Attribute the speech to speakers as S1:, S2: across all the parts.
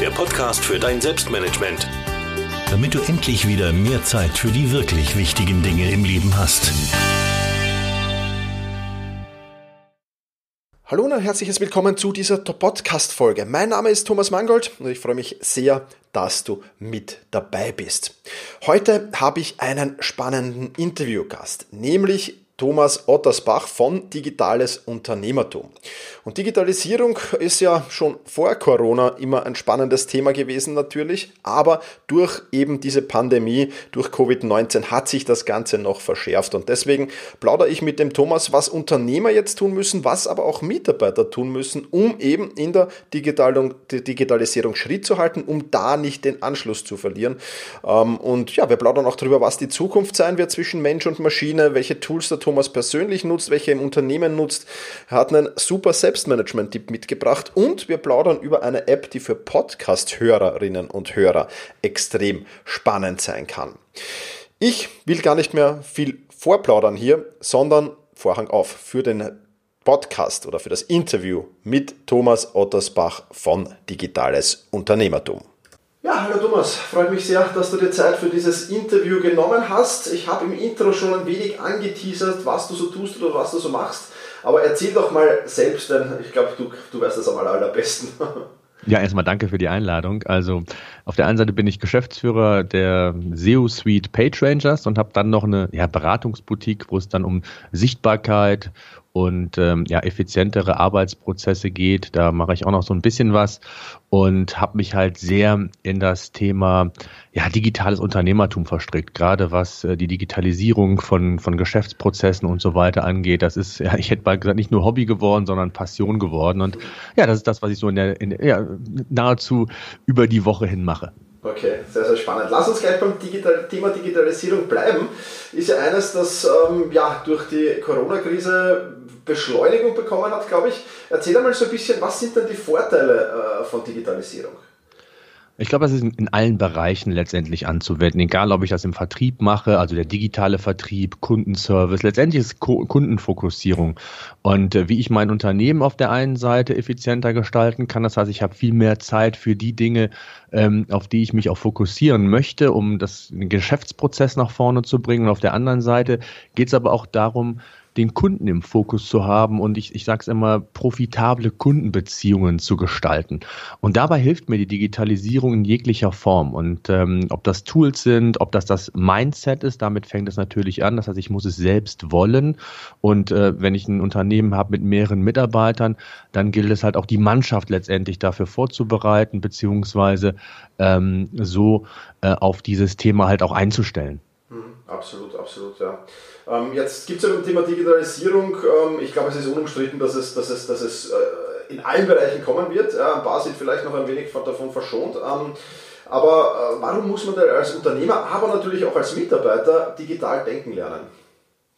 S1: der Podcast für dein Selbstmanagement. Damit du endlich wieder mehr Zeit für die wirklich wichtigen Dinge im Leben hast.
S2: Hallo und ein herzliches Willkommen zu dieser Podcast-Folge. Mein Name ist Thomas Mangold und ich freue mich sehr, dass du mit dabei bist. Heute habe ich einen spannenden Interviewgast, nämlich Thomas Ottersbach von Digitales Unternehmertum. Und Digitalisierung ist ja schon vor Corona immer ein spannendes Thema gewesen natürlich, aber durch eben diese Pandemie, durch Covid-19 hat sich das Ganze noch verschärft. Und deswegen plaudere ich mit dem Thomas, was Unternehmer jetzt tun müssen, was aber auch Mitarbeiter tun müssen, um eben in der Digitalisierung Schritt zu halten, um da nicht den Anschluss zu verlieren. Ähm, und ja, wir plaudern auch darüber, was die Zukunft sein wird zwischen Mensch und Maschine, welche Tools der Thomas Thomas persönlich nutzt, welche im Unternehmen nutzt. Er hat einen super Selbstmanagement-Tipp mitgebracht und wir plaudern über eine App, die für Podcast-Hörerinnen und Hörer extrem spannend sein kann. Ich will gar nicht mehr viel vorplaudern hier, sondern Vorhang auf für den Podcast oder für das Interview mit Thomas Ottersbach von Digitales Unternehmertum. Ja, hallo Thomas, freut mich sehr, dass du dir Zeit für dieses Interview genommen hast. Ich habe im Intro schon ein wenig angeteasert, was du so tust oder was du so machst. Aber erzähl doch mal selbst, denn ich glaube, du, du weißt das am allerbesten.
S3: Ja, erstmal danke für die Einladung. Also auf der einen Seite bin ich Geschäftsführer der SEO Suite Page Rangers und habe dann noch eine ja, Beratungsboutique, wo es dann um Sichtbarkeit, und ähm, ja, effizientere Arbeitsprozesse geht. Da mache ich auch noch so ein bisschen was und habe mich halt sehr in das Thema ja, digitales Unternehmertum verstrickt, gerade was äh, die Digitalisierung von, von Geschäftsprozessen und so weiter angeht. Das ist, ja, ich hätte mal gesagt, nicht nur Hobby geworden, sondern Passion geworden. Und ja, das ist das, was ich so in der, in, ja, nahezu über die Woche hin mache.
S2: Okay, sehr, sehr spannend. Lass uns gleich beim Digital Thema Digitalisierung bleiben. Ist ja eines, das ähm, ja, durch die Corona-Krise Beschleunigung bekommen hat, glaube ich. Erzähl einmal so ein bisschen, was sind denn die Vorteile äh, von Digitalisierung?
S3: Ich glaube, das ist in allen Bereichen letztendlich anzuwenden, egal ob ich das im Vertrieb mache, also der digitale Vertrieb, Kundenservice, letztendlich ist Kundenfokussierung. Und äh, wie ich mein Unternehmen auf der einen Seite effizienter gestalten kann, das heißt, ich habe viel mehr Zeit für die Dinge, ähm, auf die ich mich auch fokussieren möchte, um das Geschäftsprozess nach vorne zu bringen. Und auf der anderen Seite geht es aber auch darum, den Kunden im Fokus zu haben und ich, ich sage es immer, profitable Kundenbeziehungen zu gestalten. Und dabei hilft mir die Digitalisierung in jeglicher Form. Und ähm, ob das Tools sind, ob das das Mindset ist, damit fängt es natürlich an. Das heißt, ich muss es selbst wollen. Und äh, wenn ich ein Unternehmen habe mit mehreren Mitarbeitern, dann gilt es halt auch die Mannschaft letztendlich dafür vorzubereiten, beziehungsweise ähm, so äh, auf dieses Thema halt auch einzustellen.
S2: Absolut, absolut, ja. Ähm, jetzt gibt es ja beim Thema Digitalisierung, ähm, ich glaube, es ist unumstritten, dass es, dass es, dass es äh, in allen Bereichen kommen wird. Ja, ein paar sind vielleicht noch ein wenig davon verschont. Ähm, aber äh, warum muss man da als Unternehmer, aber natürlich auch als Mitarbeiter digital denken lernen?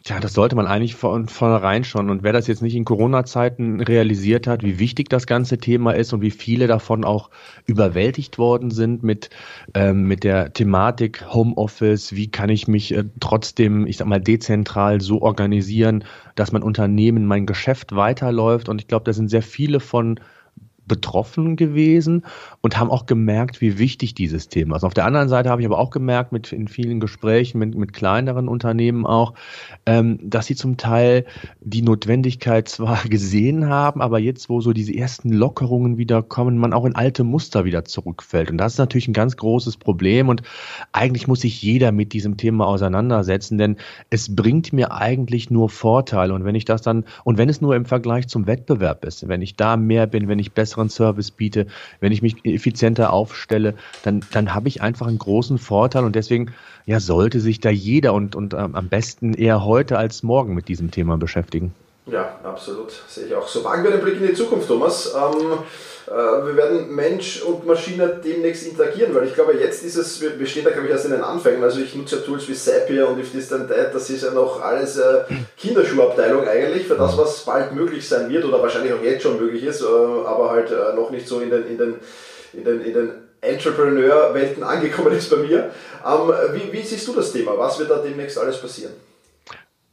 S3: Tja, das sollte man eigentlich von vornherein schon. Und wer das jetzt nicht in Corona-Zeiten realisiert hat, wie wichtig das ganze Thema ist und wie viele davon auch überwältigt worden sind mit, ähm, mit der Thematik Homeoffice, wie kann ich mich äh, trotzdem, ich sag mal, dezentral so organisieren, dass mein Unternehmen, mein Geschäft weiterläuft. Und ich glaube, da sind sehr viele von betroffen gewesen und haben auch gemerkt, wie wichtig dieses Thema ist. Auf der anderen Seite habe ich aber auch gemerkt, mit in vielen Gesprächen mit, mit kleineren Unternehmen auch, ähm, dass sie zum Teil die Notwendigkeit zwar gesehen haben, aber jetzt, wo so diese ersten Lockerungen wieder kommen, man auch in alte Muster wieder zurückfällt. Und das ist natürlich ein ganz großes Problem und eigentlich muss sich jeder mit diesem Thema auseinandersetzen, denn es bringt mir eigentlich nur Vorteile. Und wenn ich das dann, und wenn es nur im Vergleich zum Wettbewerb ist, wenn ich da mehr bin, wenn ich besser besseren Service biete, wenn ich mich effizienter aufstelle, dann, dann habe ich einfach einen großen Vorteil und deswegen ja, sollte sich da jeder und, und ähm, am besten eher heute als morgen mit diesem Thema beschäftigen.
S2: Ja, absolut. Sehe ich auch so. Wagen wir den Blick in die Zukunft, Thomas. Ähm, äh, wir werden Mensch und Maschine demnächst interagieren, weil ich glaube, jetzt ist es, wir, wir stehen da, glaube ich, erst in den Anfängen. Also ich nutze ja Tools wie Zapier und If This Then That, das ist ja noch alles äh, Kinderschuhabteilung eigentlich für das, was bald möglich sein wird oder wahrscheinlich auch jetzt schon möglich ist, äh, aber halt äh, noch nicht so in den, in den, in den, in den Entrepreneur-Welten angekommen ist bei mir. Ähm, wie, wie siehst du das Thema? Was wird da demnächst alles passieren?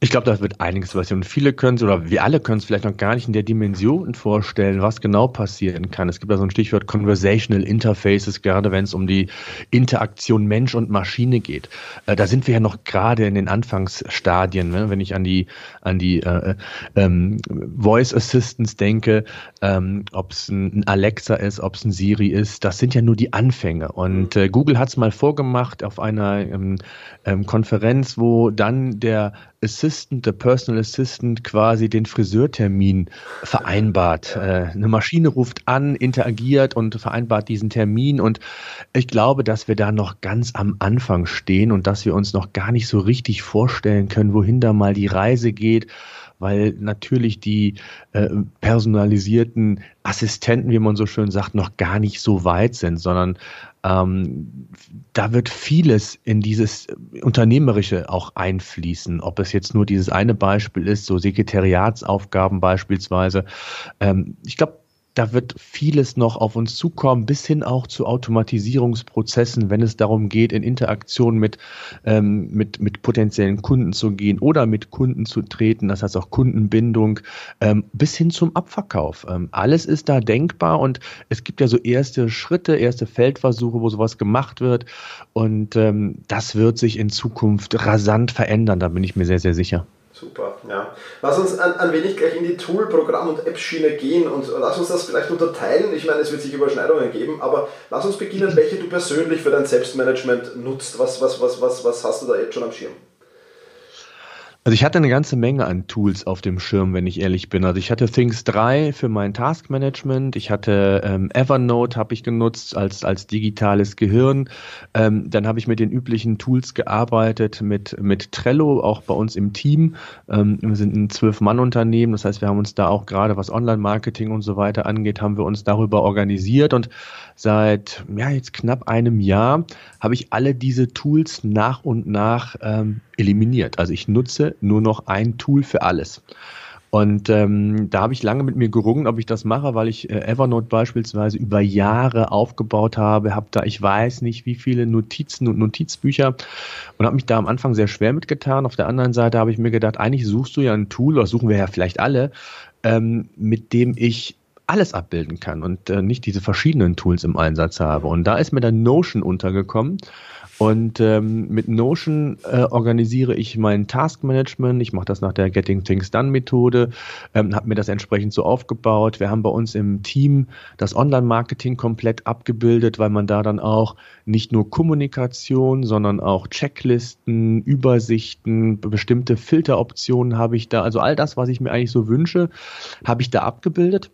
S3: Ich glaube, da wird einiges passieren. Viele können es, oder wir alle können es vielleicht noch gar nicht in der Dimension vorstellen, was genau passieren kann. Es gibt da so ein Stichwort Conversational Interfaces, gerade wenn es um die Interaktion Mensch und Maschine geht. Äh, da sind wir ja noch gerade in den Anfangsstadien. Ne? Wenn ich an die, an die äh, ähm, Voice Assistants denke, ähm, ob es ein Alexa ist, ob es ein Siri ist, das sind ja nur die Anfänge. Und äh, Google hat es mal vorgemacht auf einer ähm, ähm Konferenz, wo dann der Assistant, der Personal Assistant quasi den Friseurtermin vereinbart. Äh, eine Maschine ruft an, interagiert und vereinbart diesen Termin. Und ich glaube, dass wir da noch ganz am Anfang stehen und dass wir uns noch gar nicht so richtig vorstellen können, wohin da mal die Reise geht weil natürlich die äh, personalisierten Assistenten, wie man so schön sagt, noch gar nicht so weit sind, sondern ähm, da wird vieles in dieses Unternehmerische auch einfließen. Ob es jetzt nur dieses eine Beispiel ist, so Sekretariatsaufgaben beispielsweise. Ähm, ich glaube, da wird vieles noch auf uns zukommen, bis hin auch zu Automatisierungsprozessen, wenn es darum geht, in Interaktion mit, ähm, mit, mit potenziellen Kunden zu gehen oder mit Kunden zu treten, das heißt auch Kundenbindung, ähm, bis hin zum Abverkauf. Ähm, alles ist da denkbar und es gibt ja so erste Schritte, erste Feldversuche, wo sowas gemacht wird und ähm, das wird sich in Zukunft rasant verändern, da bin ich mir sehr, sehr sicher.
S2: Super, ja. Lass uns ein, ein wenig gleich in die Tool-, Programm- und App-Schiene gehen und lass uns das vielleicht unterteilen. Ich meine, es wird sich Überschneidungen geben, aber lass uns beginnen, welche du persönlich für dein Selbstmanagement nutzt. Was, was, was, was, was hast du da jetzt schon am Schirm?
S3: Also ich hatte eine ganze Menge an Tools auf dem Schirm, wenn ich ehrlich bin. Also ich hatte Things 3 für mein Taskmanagement, ich hatte ähm, Evernote habe ich genutzt als, als digitales Gehirn. Ähm, dann habe ich mit den üblichen Tools gearbeitet, mit, mit Trello, auch bei uns im Team. Ähm, wir sind ein Zwölf-Mann-Unternehmen, das heißt, wir haben uns da auch gerade, was Online-Marketing und so weiter angeht, haben wir uns darüber organisiert und seit ja, jetzt knapp einem Jahr habe ich alle diese Tools nach und nach ähm, eliminiert. Also ich nutze nur noch ein Tool für alles. Und ähm, da habe ich lange mit mir gerungen, ob ich das mache, weil ich äh, Evernote beispielsweise über Jahre aufgebaut habe, habe da ich weiß nicht wie viele Notizen und Notizbücher und habe mich da am Anfang sehr schwer mitgetan. Auf der anderen Seite habe ich mir gedacht, eigentlich suchst du ja ein Tool, oder suchen wir ja vielleicht alle, ähm, mit dem ich alles abbilden kann und äh, nicht diese verschiedenen Tools im Einsatz habe. Und da ist mir dann Notion untergekommen Und ähm, mit Notion äh, organisiere ich mein Taskmanagement. Ich mache das nach der Getting Things Done Methode, ähm, habe mir das entsprechend so aufgebaut. Wir haben bei uns im Team das Online-Marketing komplett abgebildet, weil man da dann auch nicht nur Kommunikation, sondern auch Checklisten, Übersichten, bestimmte Filteroptionen habe ich da. Also all das, was ich mir eigentlich so wünsche, habe ich da abgebildet.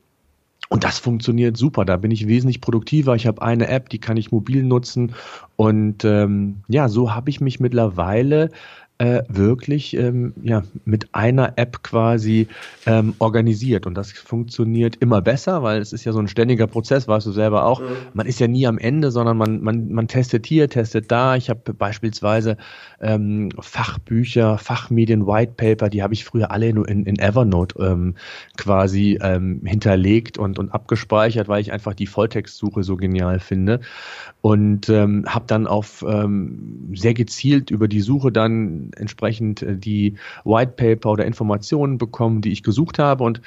S3: Und das funktioniert super. Da bin ich wesentlich produktiver. Ich habe eine App, die kann ich mobil nutzen. Und ähm, ja, so habe ich mich mittlerweile äh, wirklich ähm, ja, mit einer App quasi ähm, organisiert. Und das funktioniert immer besser, weil es ist ja so ein ständiger Prozess, weißt du selber auch. Mhm. Man ist ja nie am Ende, sondern man, man, man testet hier, testet da. Ich habe beispielsweise ähm, Fachbücher, Fachmedien, Whitepaper, die habe ich früher alle in, in, in Evernote ähm, quasi ähm, hinterlegt und, und abgespeichert, weil ich einfach die Volltextsuche so genial finde. Und ähm, habe dann auf ähm, sehr gezielt über die Suche dann entsprechend äh, die White Paper oder Informationen bekommen, die ich gesucht habe. Und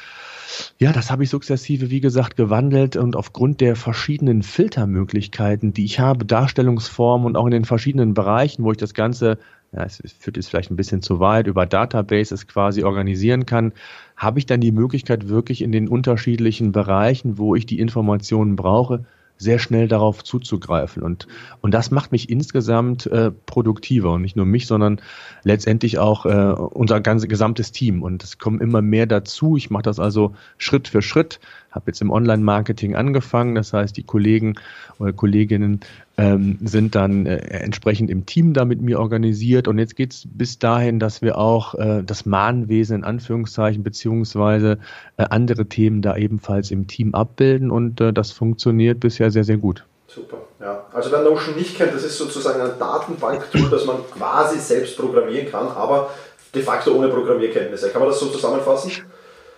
S3: ja, das habe ich sukzessive, wie gesagt, gewandelt und aufgrund der verschiedenen Filtermöglichkeiten, die ich habe, Darstellungsformen und auch in den verschiedenen Bereichen, wo ich das Ganze, ja, es führt jetzt vielleicht ein bisschen zu weit, über Databases quasi organisieren kann, habe ich dann die Möglichkeit, wirklich in den unterschiedlichen Bereichen, wo ich die Informationen brauche, sehr schnell darauf zuzugreifen. Und, und das macht mich insgesamt äh, produktiver und nicht nur mich, sondern letztendlich auch äh, unser ganzes gesamtes Team. Und es kommen immer mehr dazu. Ich mache das also Schritt für Schritt habe jetzt im Online-Marketing angefangen. Das heißt, die Kollegen oder Kolleginnen ähm, sind dann äh, entsprechend im Team da mit mir organisiert. Und jetzt geht es bis dahin, dass wir auch äh, das Mahnwesen in Anführungszeichen beziehungsweise äh, andere Themen da ebenfalls im Team abbilden. Und äh, das funktioniert bisher sehr, sehr gut.
S2: Super, ja. Also wer Notion nicht kennt, das ist sozusagen ein Datenbanktool, das man quasi selbst programmieren kann, aber de facto ohne Programmierkenntnisse. Kann man das so zusammenfassen?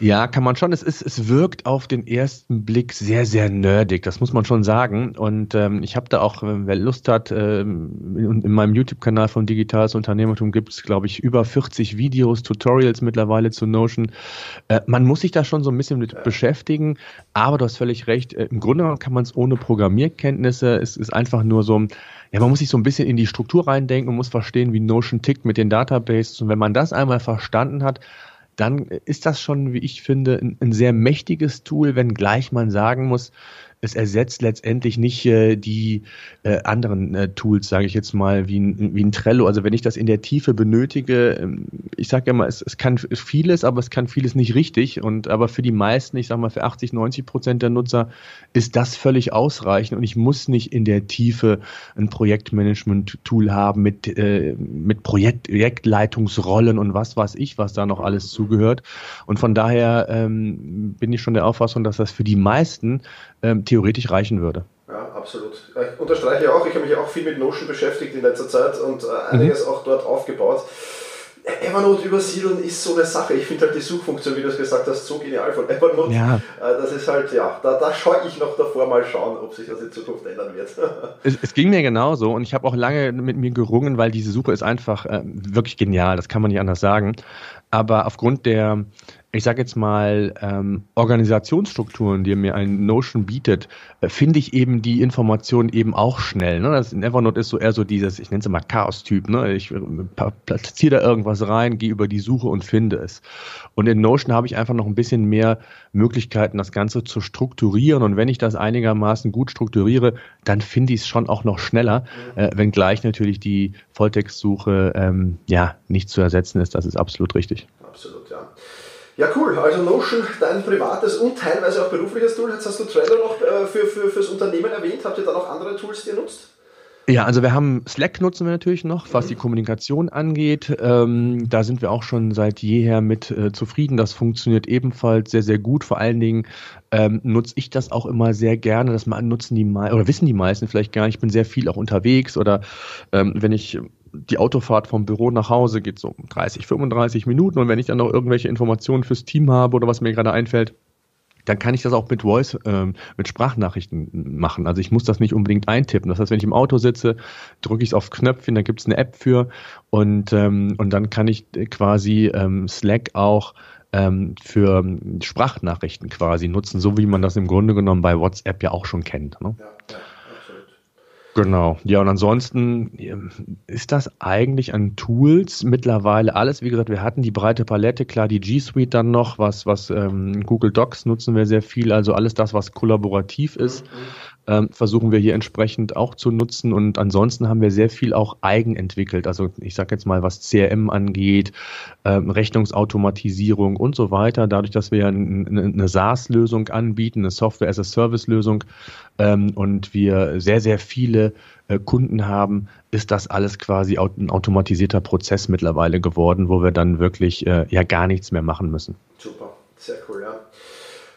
S3: Ja, kann man schon. Es, ist, es wirkt auf den ersten Blick sehr, sehr nerdig, das muss man schon sagen. Und ähm, ich habe da auch, äh, wer Lust hat, ähm, in, in, meinem YouTube-Kanal von Digitales Unternehmertum gibt es, glaube ich, über 40 Videos, Tutorials mittlerweile zu Notion. Äh, man muss sich da schon so ein bisschen mit beschäftigen, aber du hast völlig recht. Äh, Im Grunde kann man es ohne Programmierkenntnisse. Es ist einfach nur so, ja, man muss sich so ein bisschen in die Struktur reindenken und muss verstehen, wie Notion tickt mit den Databases. Und wenn man das einmal verstanden hat, dann ist das schon, wie ich finde, ein, ein sehr mächtiges Tool, wenngleich man sagen muss, es ersetzt letztendlich nicht äh, die äh, anderen äh, Tools, sage ich jetzt mal, wie ein, wie ein Trello. Also wenn ich das in der Tiefe benötige, ähm, ich sage ja mal, es, es kann vieles, aber es kann vieles nicht richtig. Und aber für die meisten, ich sage mal für 80, 90 Prozent der Nutzer, ist das völlig ausreichend. Und ich muss nicht in der Tiefe ein Projektmanagement-Tool haben mit, äh, mit Projekt, Projektleitungsrollen und was weiß ich, was da noch alles zugehört. Und von daher ähm, bin ich schon der Auffassung, dass das für die meisten ähm, theoretisch reichen würde.
S2: Ja, absolut. Ich unterstreiche auch, ich habe mich auch viel mit Notion beschäftigt in letzter Zeit und äh, einiges mhm. auch dort aufgebaut. Evernote übersiedeln ist so eine Sache. Ich finde halt die Suchfunktion, wie du es gesagt hast, so genial von Evernote. Ja. Äh, das ist halt, ja, da, da scheue ich noch davor mal schauen, ob sich das in Zukunft ändern wird.
S3: es, es ging mir genauso und ich habe auch lange mit mir gerungen, weil diese Suche ist einfach äh, wirklich genial, das kann man nicht anders sagen. Aber aufgrund der ich sage jetzt mal, ähm, Organisationsstrukturen, die mir ein Notion bietet, äh, finde ich eben die Informationen eben auch schnell. Ne? Das in Evernote ist so eher so dieses, ich nenne es mal Chaos-Typ. Ne? Ich äh, platziere da irgendwas rein, gehe über die Suche und finde es. Und in Notion habe ich einfach noch ein bisschen mehr Möglichkeiten, das Ganze zu strukturieren. Und wenn ich das einigermaßen gut strukturiere, dann finde ich es schon auch noch schneller, äh, wenngleich natürlich die Volltextsuche ähm, ja nicht zu ersetzen ist. Das ist absolut richtig.
S2: Absolut, ja. Ja, cool. Also Notion, dein privates und teilweise auch berufliches Tool. Jetzt hast du Trello noch äh, für, für, fürs Unternehmen erwähnt. Habt ihr da noch andere Tools, die ihr nutzt?
S3: Ja, also wir haben Slack nutzen wir natürlich noch, was die Kommunikation angeht. Ähm, da sind wir auch schon seit jeher mit äh, zufrieden. Das funktioniert ebenfalls sehr, sehr gut. Vor allen Dingen ähm, nutze ich das auch immer sehr gerne. Das nutzen die oder wissen die meisten vielleicht gar nicht. Ich bin sehr viel auch unterwegs oder ähm, wenn ich die Autofahrt vom Büro nach Hause geht so 30, 35 Minuten und wenn ich dann noch irgendwelche Informationen fürs Team habe oder was mir gerade einfällt, dann kann ich das auch mit Voice, ähm, mit Sprachnachrichten machen. Also ich muss das nicht unbedingt eintippen. Das heißt, wenn ich im Auto sitze, drücke ich es auf Knöpfchen, da gibt es eine App für und, ähm, und dann kann ich quasi ähm, Slack auch ähm, für Sprachnachrichten quasi nutzen, so wie man das im Grunde genommen bei WhatsApp ja auch schon kennt. Ne? Ja, ja. Genau. Ja, und ansonsten ist das eigentlich an Tools mittlerweile alles. Wie gesagt, wir hatten die breite Palette, klar, die G Suite dann noch, was, was ähm, Google Docs nutzen wir sehr viel, also alles das, was kollaborativ ist. Mhm ähm, versuchen wir hier entsprechend auch zu nutzen. Und ansonsten haben wir sehr viel auch eigen entwickelt. Also ich sage jetzt mal, was CRM angeht, ähm, Rechnungsautomatisierung und so weiter. Dadurch, dass wir eine, eine SaaS-Lösung anbieten, eine Software-as-a-Service-Lösung ähm, und wir sehr, sehr viele äh, Kunden haben, ist das alles quasi ein automatisierter Prozess mittlerweile geworden, wo wir dann wirklich äh, ja gar nichts mehr machen müssen.
S2: Super, sehr cool, ja.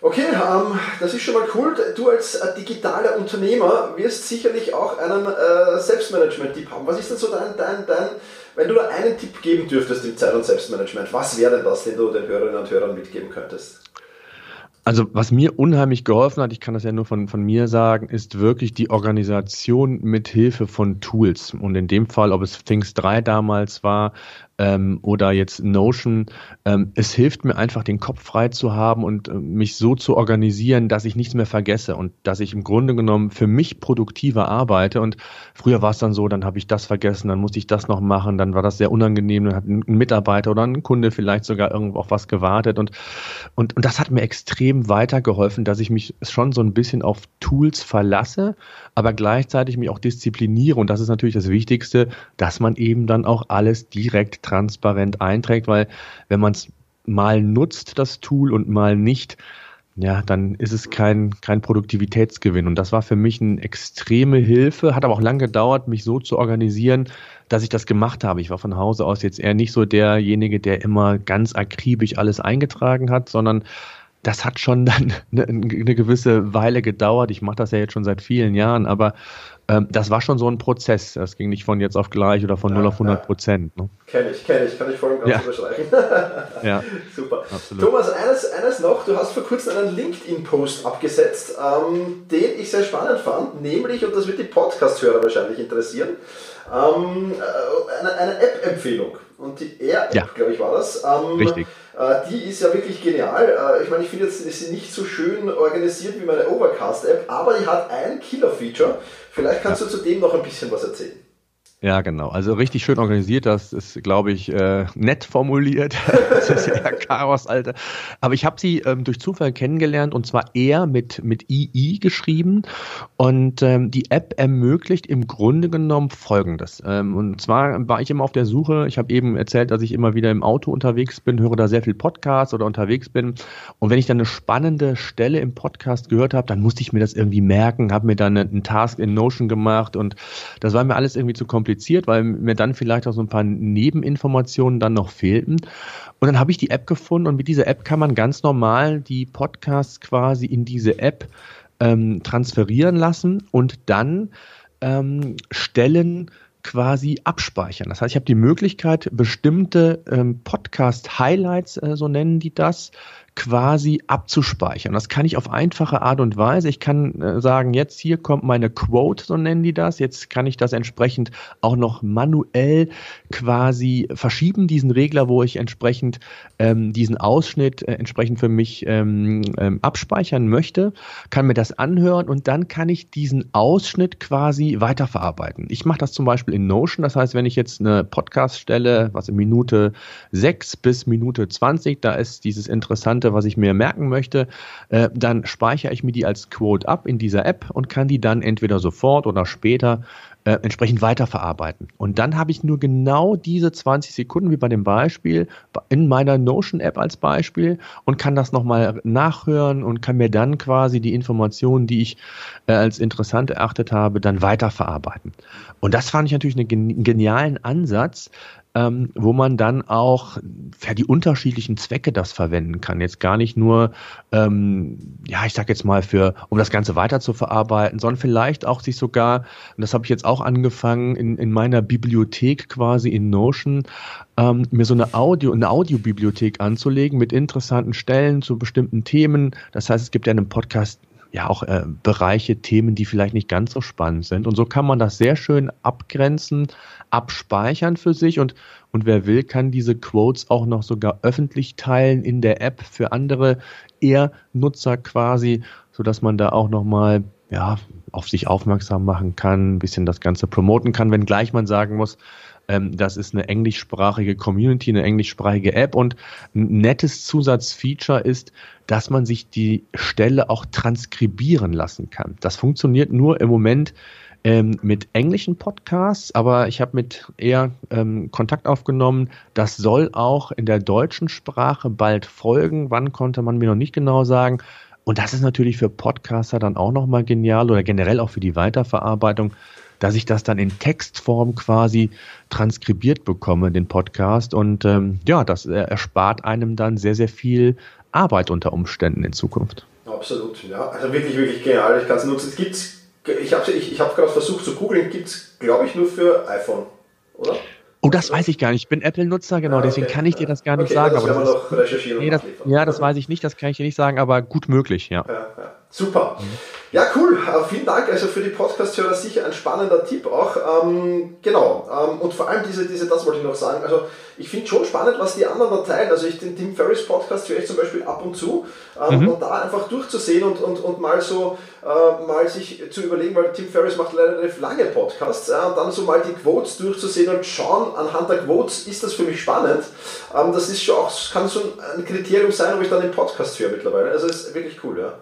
S2: Okay, ähm, das ist schon mal cool. Du als äh, digitaler Unternehmer wirst sicherlich auch einen äh, Selbstmanagement-Tipp haben. Was ist denn so dein, dein, dein, wenn du da einen Tipp geben dürftest im Zeit- und Selbstmanagement, was wäre denn das, den du den Hörerinnen und Hörern mitgeben könntest?
S3: Also was mir unheimlich geholfen hat, ich kann das ja nur von, von mir sagen, ist wirklich die Organisation mit Hilfe von Tools. Und in dem Fall, ob es Things 3 damals war, ähm, oder jetzt Notion. Ähm, es hilft mir einfach, den Kopf frei zu haben und äh, mich so zu organisieren, dass ich nichts mehr vergesse und dass ich im Grunde genommen für mich produktiver arbeite. Und früher war es dann so, dann habe ich das vergessen, dann musste ich das noch machen, dann war das sehr unangenehm, dann hat ein Mitarbeiter oder ein Kunde vielleicht sogar irgendwo auf was gewartet. Und, und, und das hat mir extrem weitergeholfen, dass ich mich schon so ein bisschen auf Tools verlasse, aber gleichzeitig mich auch diszipliniere. Und das ist natürlich das Wichtigste, dass man eben dann auch alles direkt transparent einträgt, weil wenn man es mal nutzt, das Tool, und mal nicht, ja, dann ist es kein, kein Produktivitätsgewinn. Und das war für mich eine extreme Hilfe, hat aber auch lange gedauert, mich so zu organisieren, dass ich das gemacht habe. Ich war von Hause aus jetzt eher nicht so derjenige, der immer ganz akribisch alles eingetragen hat, sondern das hat schon dann eine, eine gewisse Weile gedauert. Ich mache das ja jetzt schon seit vielen Jahren, aber ähm, das war schon so ein Prozess. Das ging nicht von jetzt auf gleich oder von ja, 0 auf 100 Prozent.
S2: Ne? Kenne ich, kenne ich, kann ich voll und ganz ja. unterschreiben.
S3: ja,
S2: super. Absolut. Thomas, eines, eines noch, du hast vor kurzem einen LinkedIn-Post abgesetzt, ähm, den ich sehr spannend fand, nämlich, und das wird die Podcast-Hörer wahrscheinlich interessieren, ähm, äh, eine, eine App-Empfehlung. Und die Air-App, ja. glaube ich, war das.
S3: Ähm, Richtig.
S2: Äh, die ist ja wirklich genial. Äh, ich meine, ich finde jetzt ist sie nicht so schön organisiert wie meine Overcast-App, aber die hat ein Killer-Feature. Vielleicht kannst du zu dem noch ein bisschen was erzählen.
S3: Ja, genau. Also richtig schön organisiert. Das ist, glaube ich, äh, nett formuliert. das ist ja Chaos, Alter. Aber ich habe sie ähm, durch Zufall kennengelernt und zwar eher mit, mit II geschrieben. Und ähm, die App ermöglicht im Grunde genommen Folgendes. Ähm, und zwar war ich immer auf der Suche. Ich habe eben erzählt, dass ich immer wieder im Auto unterwegs bin, höre da sehr viel Podcasts oder unterwegs bin. Und wenn ich dann eine spannende Stelle im Podcast gehört habe, dann musste ich mir das irgendwie merken, habe mir dann einen Task in Notion gemacht und das war mir alles irgendwie zu kompliziert kompliziert, weil mir dann vielleicht auch so ein paar Nebeninformationen dann noch fehlten. Und dann habe ich die App gefunden und mit dieser App kann man ganz normal die Podcasts quasi in diese App ähm, transferieren lassen und dann ähm, Stellen quasi abspeichern. Das heißt, ich habe die Möglichkeit, bestimmte ähm, Podcast-Highlights, äh, so nennen die das, quasi abzuspeichern. Das kann ich auf einfache Art und Weise. Ich kann äh, sagen, jetzt hier kommt meine Quote, so nennen die das. Jetzt kann ich das entsprechend auch noch manuell quasi verschieben, diesen Regler, wo ich entsprechend ähm, diesen Ausschnitt äh, entsprechend für mich ähm, ähm, abspeichern möchte, kann mir das anhören und dann kann ich diesen Ausschnitt quasi weiterverarbeiten. Ich mache das zum Beispiel in Notion. Das heißt, wenn ich jetzt eine Podcast stelle, was in Minute 6 bis Minute 20, da ist dieses interessante Inhalte, was ich mir merken möchte, äh, dann speichere ich mir die als Quote ab in dieser App und kann die dann entweder sofort oder später äh, entsprechend weiterverarbeiten. Und dann habe ich nur genau diese 20 Sekunden, wie bei dem Beispiel, in meiner Notion-App als Beispiel und kann das nochmal nachhören und kann mir dann quasi die Informationen, die ich äh, als interessant erachtet habe, dann weiterverarbeiten. Und das fand ich natürlich einen genialen Ansatz, ähm, wo man dann auch für die unterschiedlichen Zwecke das verwenden kann. Jetzt gar nicht nur, ähm, ja, ich sag jetzt mal für, um das Ganze weiter zu verarbeiten, sondern vielleicht auch sich sogar, und das habe ich jetzt auch angefangen, in, in meiner Bibliothek quasi in Notion, ähm, mir so eine Audio, eine Audiobibliothek anzulegen mit interessanten Stellen zu bestimmten Themen. Das heißt, es gibt ja in einem Podcast ja auch äh, Bereiche, Themen, die vielleicht nicht ganz so spannend sind. Und so kann man das sehr schön abgrenzen, abspeichern für sich und, und wer will, kann diese Quotes auch noch sogar öffentlich teilen in der App für andere eher Nutzer quasi, sodass man da auch nochmal ja, auf sich aufmerksam machen kann, ein bisschen das Ganze promoten kann, wenngleich man sagen muss, ähm, das ist eine englischsprachige Community, eine englischsprachige App und ein nettes Zusatzfeature ist, dass man sich die Stelle auch transkribieren lassen kann. Das funktioniert nur im Moment ähm, mit englischen Podcasts, aber ich habe mit eher ähm, Kontakt aufgenommen. Das soll auch in der deutschen Sprache bald folgen. Wann konnte man mir noch nicht genau sagen. Und das ist natürlich für Podcaster dann auch nochmal genial oder generell auch für die Weiterverarbeitung, dass ich das dann in Textform quasi transkribiert bekomme, den Podcast. Und ähm, ja, das erspart einem dann sehr, sehr viel Arbeit unter Umständen in Zukunft.
S2: Absolut, ja. Also wirklich, wirklich genial. Ich kann es nutzen. Es gibt, ich habe ich, ich hab gerade versucht zu googeln, gibt es, glaube ich, nur für iPhone, oder?
S3: Oh, das weiß ich gar nicht. Ich bin Apple-Nutzer, genau, ah, okay. deswegen kann ich dir das gar nicht okay, sagen. Das aber das ist, recherchieren nee, das, ja, das weiß ich nicht, das kann ich dir nicht sagen, aber gut möglich, ja.
S2: ja, ja. Super. Mhm. Ja, cool. Uh, vielen Dank. Also für die Podcast-Hörer sicher ein spannender Tipp auch. Ähm, genau. Ähm, und vor allem diese, diese, das wollte ich noch sagen. Also ich finde schon spannend, was die anderen da teilen. Also ich den Tim Ferriss Podcast höre ich zum Beispiel ab und zu. Ähm, mhm. Und da einfach durchzusehen und, und, und mal so äh, mal sich zu überlegen, weil Tim Ferriss macht relativ lange Podcasts, ja, und dann so mal die Quotes durchzusehen und schauen, anhand der Quotes ist das für mich spannend. Ähm, das ist schon auch, kann so ein Kriterium sein, ob ich dann den Podcast höre mittlerweile. Also ist wirklich cool, ja.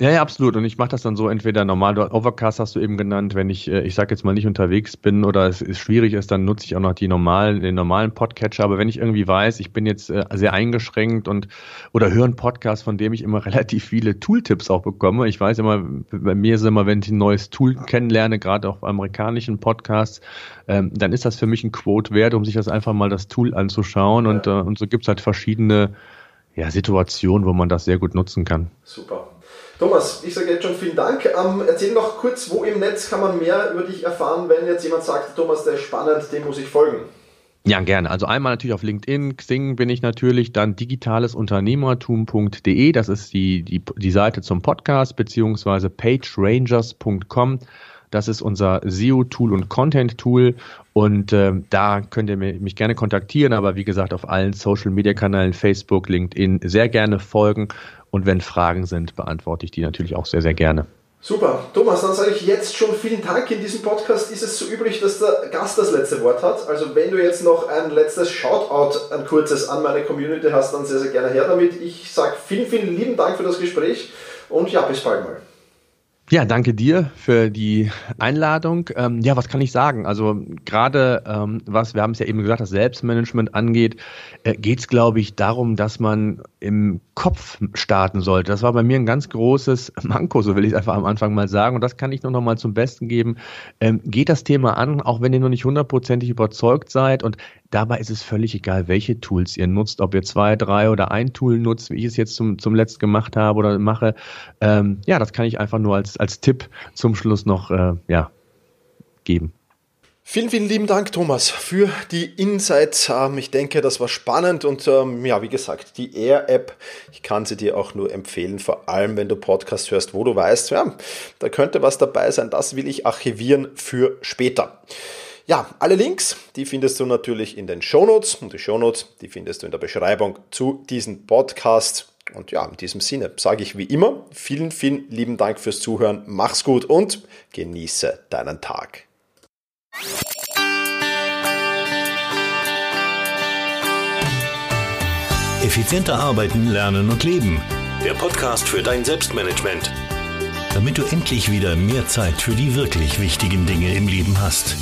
S3: Ja, ja, absolut. Und ich mache das dann so entweder normal, Overcast hast du eben genannt, wenn ich, äh, ich sag jetzt mal nicht unterwegs bin oder es ist schwierig ist, dann nutze ich auch noch die normalen, den normalen Podcatcher. Aber wenn ich irgendwie weiß, ich bin jetzt äh, sehr eingeschränkt und oder höre einen Podcast, von dem ich immer relativ viele Tooltips auch bekomme. Ich weiß immer, bei mir ist es immer, wenn ich ein neues Tool kennenlerne, gerade auf amerikanischen Podcasts, ähm, dann ist das für mich ein Quote wert, um sich das einfach mal das Tool anzuschauen. Ja. Und, äh, und so gibt's halt verschiedene ja, Situationen, wo man das sehr gut nutzen kann.
S2: Super. Thomas, ich sage jetzt schon vielen Dank. Ähm, erzähl noch kurz, wo im Netz kann man mehr über dich erfahren, wenn jetzt jemand sagt, Thomas, der ist spannend, dem muss ich folgen.
S3: Ja, gerne. Also einmal natürlich auf LinkedIn, Xing bin ich natürlich, dann digitalesunternehmertum.de, das ist die, die, die Seite zum Podcast, beziehungsweise pagerangers.com. Das ist unser SEO-Tool und Content-Tool und äh, da könnt ihr mich gerne kontaktieren, aber wie gesagt auf allen Social-Media-Kanälen, Facebook, LinkedIn sehr gerne folgen und wenn Fragen sind, beantworte ich die natürlich auch sehr, sehr gerne.
S2: Super. Thomas, dann sage ich jetzt schon vielen Dank. In diesem Podcast ist es so üblich, dass der Gast das letzte Wort hat. Also wenn du jetzt noch ein letztes Shoutout, ein kurzes an meine Community hast, dann sehr, sehr gerne her damit. Ich sage vielen, vielen lieben Dank für das Gespräch und ja, bis bald mal.
S3: Ja, danke dir für die Einladung. Ähm, ja, was kann ich sagen? Also gerade ähm, was, wir haben es ja eben gesagt, das Selbstmanagement angeht, äh, geht es, glaube ich, darum, dass man im Kopf starten sollte. Das war bei mir ein ganz großes Manko, so will ich es einfach am Anfang mal sagen. Und das kann ich nur noch mal zum Besten geben. Ähm, geht das Thema an, auch wenn ihr noch nicht hundertprozentig überzeugt seid. Und dabei ist es völlig egal, welche Tools ihr nutzt, ob ihr zwei, drei oder ein Tool nutzt, wie ich es jetzt zum, zum Letzt gemacht habe oder mache. Ähm, ja, das kann ich einfach nur als, als Tipp zum Schluss noch äh, ja, geben.
S2: Vielen, vielen lieben Dank, Thomas, für die Insights. Ähm, ich denke, das war spannend und ähm, ja, wie gesagt, die Air-App, ich kann sie dir auch nur empfehlen, vor allem wenn du Podcast hörst, wo du weißt, ja, da könnte was dabei sein, das will ich archivieren für später. Ja, alle Links, die findest du natürlich in den Shownotes und die Shownotes, die findest du in der Beschreibung zu diesem Podcast. Und ja, in diesem Sinne sage ich wie immer, vielen, vielen lieben Dank fürs Zuhören, mach's gut und genieße deinen Tag.
S1: Effizienter arbeiten, lernen und leben. Der Podcast für dein Selbstmanagement. Damit du endlich wieder mehr Zeit für die wirklich wichtigen Dinge im Leben hast.